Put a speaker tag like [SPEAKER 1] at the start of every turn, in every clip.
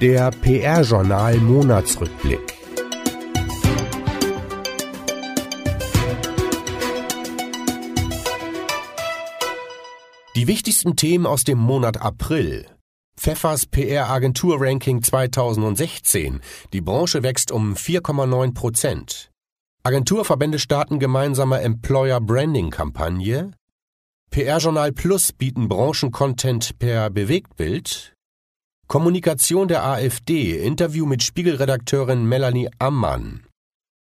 [SPEAKER 1] Der PR-Journal Monatsrückblick. Die wichtigsten Themen aus dem Monat April. Pfeffers PR-Agentur-Ranking 2016. Die Branche wächst um 4,9 Prozent. Agenturverbände starten gemeinsame Employer-Branding-Kampagne. PR-Journal Plus bieten Branchencontent per Bewegtbild. Kommunikation der AfD. Interview mit Spiegelredakteurin Melanie Ammann.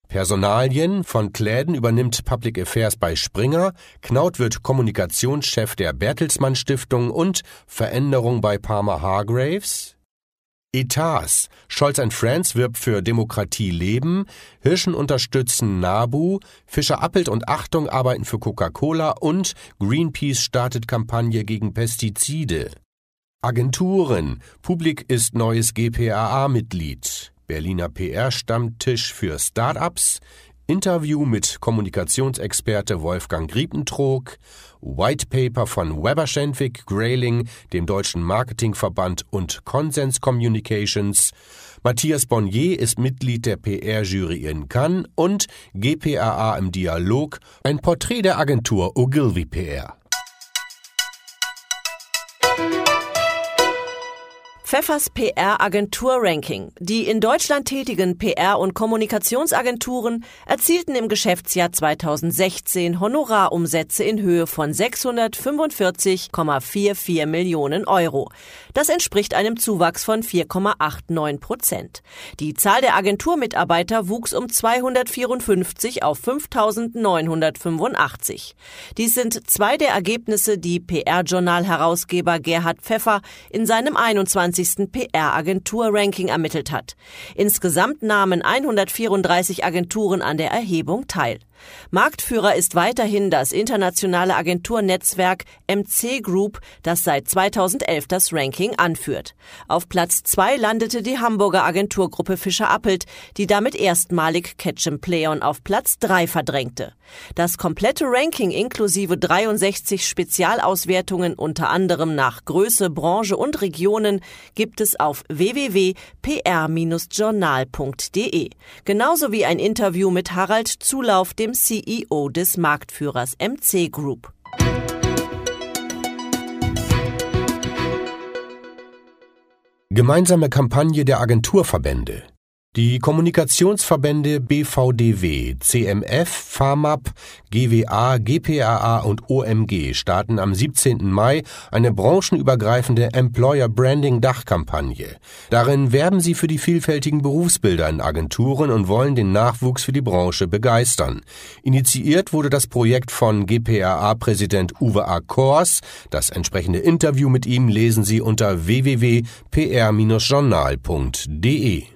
[SPEAKER 1] Personalien von Kläden übernimmt Public Affairs bei Springer, Knaut wird Kommunikationschef der Bertelsmann Stiftung und Veränderung bei Palmer Hargraves. Etats. Scholz Friends wirbt für Demokratie leben, Hirschen unterstützen NABU, Fischer Appelt und Achtung arbeiten für Coca-Cola und Greenpeace startet Kampagne gegen Pestizide. Agenturen. Publik ist neues GPAA-Mitglied. Berliner PR-Stammtisch für Startups, Interview mit Kommunikationsexperte Wolfgang Griepentrog, White Paper von Weber Schenwick, Grayling, dem Deutschen Marketingverband und Consens Communications, Matthias Bonnier ist Mitglied der PR-Jury in Cannes und GPAA im Dialog, ein Porträt der Agentur Ogilvy PR.
[SPEAKER 2] Pfeffers PR-Agentur-Ranking. Die in Deutschland tätigen PR- und Kommunikationsagenturen erzielten im Geschäftsjahr 2016 Honorarumsätze in Höhe von 645,44 Millionen Euro. Das entspricht einem Zuwachs von 4,89 Prozent. Die Zahl der Agenturmitarbeiter wuchs um 254 auf 5.985. Dies sind zwei der Ergebnisse, die PR-Journal-Herausgeber Gerhard Pfeffer in seinem 21 20. PR-Agentur-Ranking ermittelt hat. Insgesamt nahmen 134 Agenturen an der Erhebung teil. Marktführer ist weiterhin das internationale Agenturnetzwerk MC Group, das seit 2011 das Ranking anführt. Auf Platz zwei landete die Hamburger Agenturgruppe Fischer Appelt, die damit erstmalig Ketchum Playon auf Platz drei verdrängte. Das komplette Ranking inklusive 63 Spezialauswertungen unter anderem nach Größe, Branche und Regionen gibt es auf www.pr-journal.de. Genauso wie ein Interview mit Harald Zulauf, dem CEO des Marktführers MC Group.
[SPEAKER 1] Gemeinsame Kampagne der Agenturverbände die Kommunikationsverbände BVDW, CMF, FAMAP, GWA, GPAA und OMG starten am 17. Mai eine branchenübergreifende Employer Branding Dachkampagne. Darin werben sie für die vielfältigen Berufsbilder in Agenturen und wollen den Nachwuchs für die Branche begeistern. Initiiert wurde das Projekt von GPAA-Präsident Uwe A. Kors. Das entsprechende Interview mit ihm lesen Sie unter www.pr-journal.de.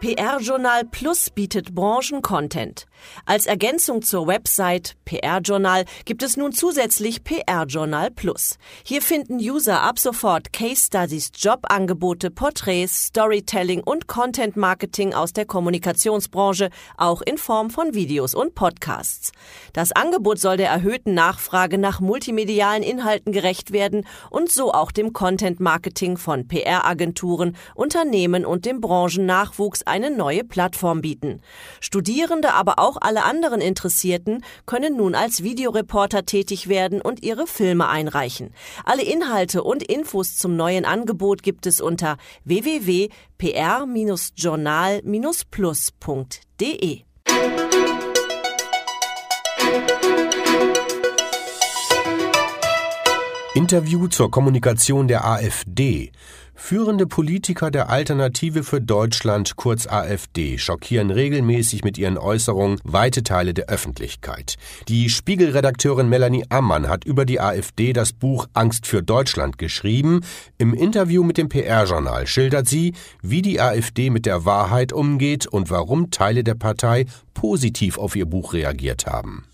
[SPEAKER 2] PR-Journal Plus bietet Branchencontent. Als Ergänzung zur Website PR-Journal gibt es nun zusätzlich PR-Journal Plus. Hier finden User ab sofort Case Studies, Jobangebote, Porträts, Storytelling und Content Marketing aus der Kommunikationsbranche, auch in Form von Videos und Podcasts. Das Angebot soll der erhöhten Nachfrage nach multimedialen Inhalten gerecht werden und so auch dem Content Marketing von PR-Agenturen, Unternehmen und dem Branchennachwuchs eine neue Plattform bieten. Studierende, aber auch alle anderen Interessierten können nun als Videoreporter tätig werden und ihre Filme einreichen. Alle Inhalte und Infos zum neuen Angebot gibt es unter www.pr-journal-plus.de.
[SPEAKER 1] Interview zur Kommunikation der AfD. Führende Politiker der Alternative für Deutschland, kurz AfD, schockieren regelmäßig mit ihren Äußerungen weite Teile der Öffentlichkeit. Die Spiegelredakteurin Melanie Ammann hat über die AfD das Buch Angst für Deutschland geschrieben. Im Interview mit dem PR-Journal schildert sie, wie die AfD mit der Wahrheit umgeht und warum Teile der Partei positiv auf ihr Buch reagiert haben.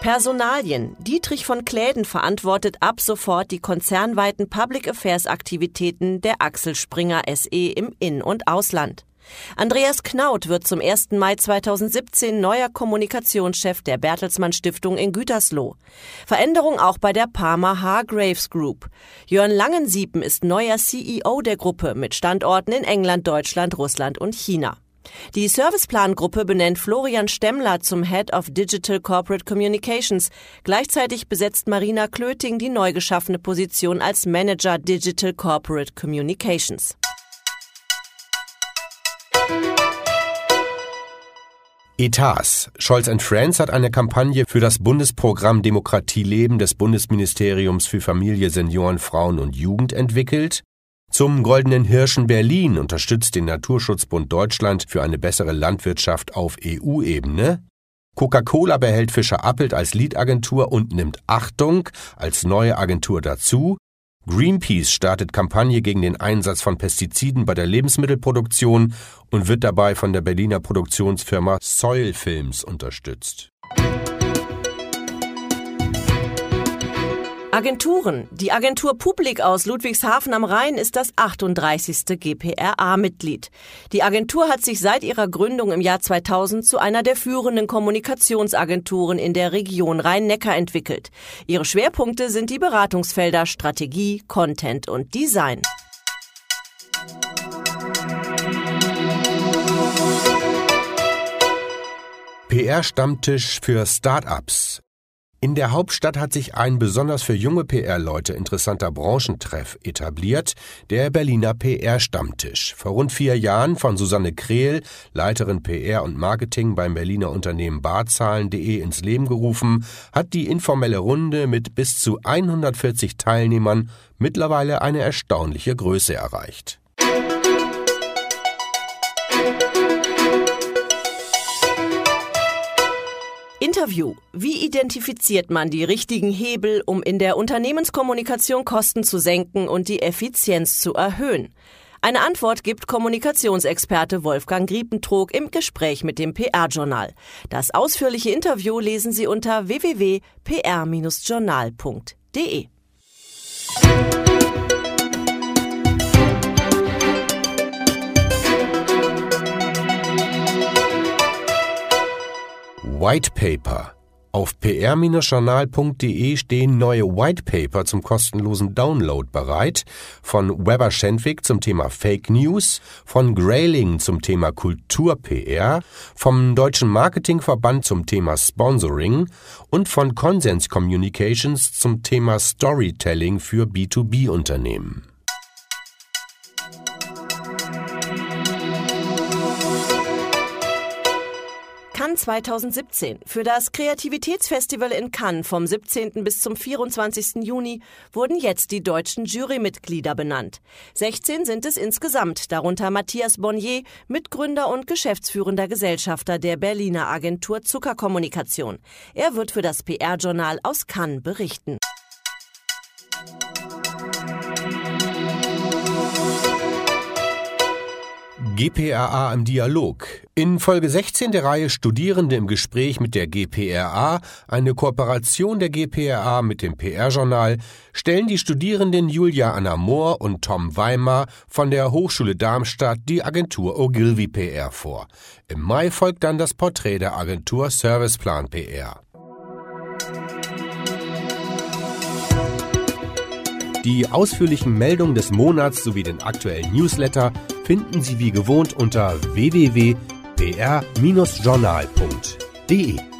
[SPEAKER 2] Personalien. Dietrich von Kläden verantwortet ab sofort die konzernweiten Public Affairs Aktivitäten der Axel Springer SE im In- und Ausland. Andreas Knaut wird zum 1. Mai 2017 neuer Kommunikationschef der Bertelsmann Stiftung in Gütersloh. Veränderung auch bei der Parma Hargraves Group. Jörn Langensiepen ist neuer CEO der Gruppe mit Standorten in England, Deutschland, Russland und China. Die Serviceplan-Gruppe benennt Florian Stemmler zum Head of Digital Corporate Communications. Gleichzeitig besetzt Marina Klöting die neu geschaffene Position als Manager Digital Corporate Communications.
[SPEAKER 1] Etats. Scholz Friends hat eine Kampagne für das Bundesprogramm Demokratieleben des Bundesministeriums für Familie, Senioren, Frauen und Jugend entwickelt. Zum Goldenen Hirschen Berlin unterstützt den Naturschutzbund Deutschland für eine bessere Landwirtschaft auf EU-Ebene. Coca-Cola behält Fischer Appelt als Lead-Agentur und nimmt Achtung als neue Agentur dazu. Greenpeace startet Kampagne gegen den Einsatz von Pestiziden bei der Lebensmittelproduktion und wird dabei von der Berliner Produktionsfirma Soil Films unterstützt.
[SPEAKER 2] Agenturen. Die Agentur Publik aus Ludwigshafen am Rhein ist das 38. GPRA-Mitglied. Die Agentur hat sich seit ihrer Gründung im Jahr 2000 zu einer der führenden Kommunikationsagenturen in der Region Rhein-Neckar entwickelt. Ihre Schwerpunkte sind die Beratungsfelder Strategie, Content und Design.
[SPEAKER 1] PR-Stammtisch für Startups. In der Hauptstadt hat sich ein besonders für junge PR-Leute interessanter Branchentreff etabliert, der Berliner PR-Stammtisch. Vor rund vier Jahren von Susanne Krehl, Leiterin PR und Marketing beim Berliner Unternehmen Barzahlen.de ins Leben gerufen, hat die informelle Runde mit bis zu 140 Teilnehmern mittlerweile eine erstaunliche Größe erreicht.
[SPEAKER 2] Interview. Wie identifiziert man die richtigen Hebel, um in der Unternehmenskommunikation Kosten zu senken und die Effizienz zu erhöhen? Eine Antwort gibt Kommunikationsexperte Wolfgang Griepentrog im Gespräch mit dem PR-Journal. Das ausführliche Interview lesen Sie unter www.pr-journal.de.
[SPEAKER 1] White Paper. Auf pr-journal.de stehen neue White Paper zum kostenlosen Download bereit, von Weber Schendwick zum Thema Fake News, von Grayling zum Thema Kultur-PR, vom Deutschen Marketingverband zum Thema Sponsoring und von Consens Communications zum Thema Storytelling für B2B-Unternehmen.
[SPEAKER 2] Cannes 2017. Für das Kreativitätsfestival in Cannes vom 17. bis zum 24. Juni wurden jetzt die deutschen Jurymitglieder benannt. 16 sind es insgesamt, darunter Matthias Bonnier, Mitgründer und geschäftsführender Gesellschafter der Berliner Agentur Zuckerkommunikation. Er wird für das PR-Journal aus Cannes berichten.
[SPEAKER 1] GPRA im Dialog. In Folge 16 der Reihe Studierende im Gespräch mit der GPRA, eine Kooperation der GPRA mit dem PR-Journal, stellen die Studierenden Julia Anna Mohr und Tom Weimar von der Hochschule Darmstadt die Agentur Ogilvy PR vor. Im Mai folgt dann das Porträt der Agentur Serviceplan PR. Die ausführlichen Meldungen des Monats sowie den aktuellen Newsletter finden Sie wie gewohnt unter www.pr-journal.de.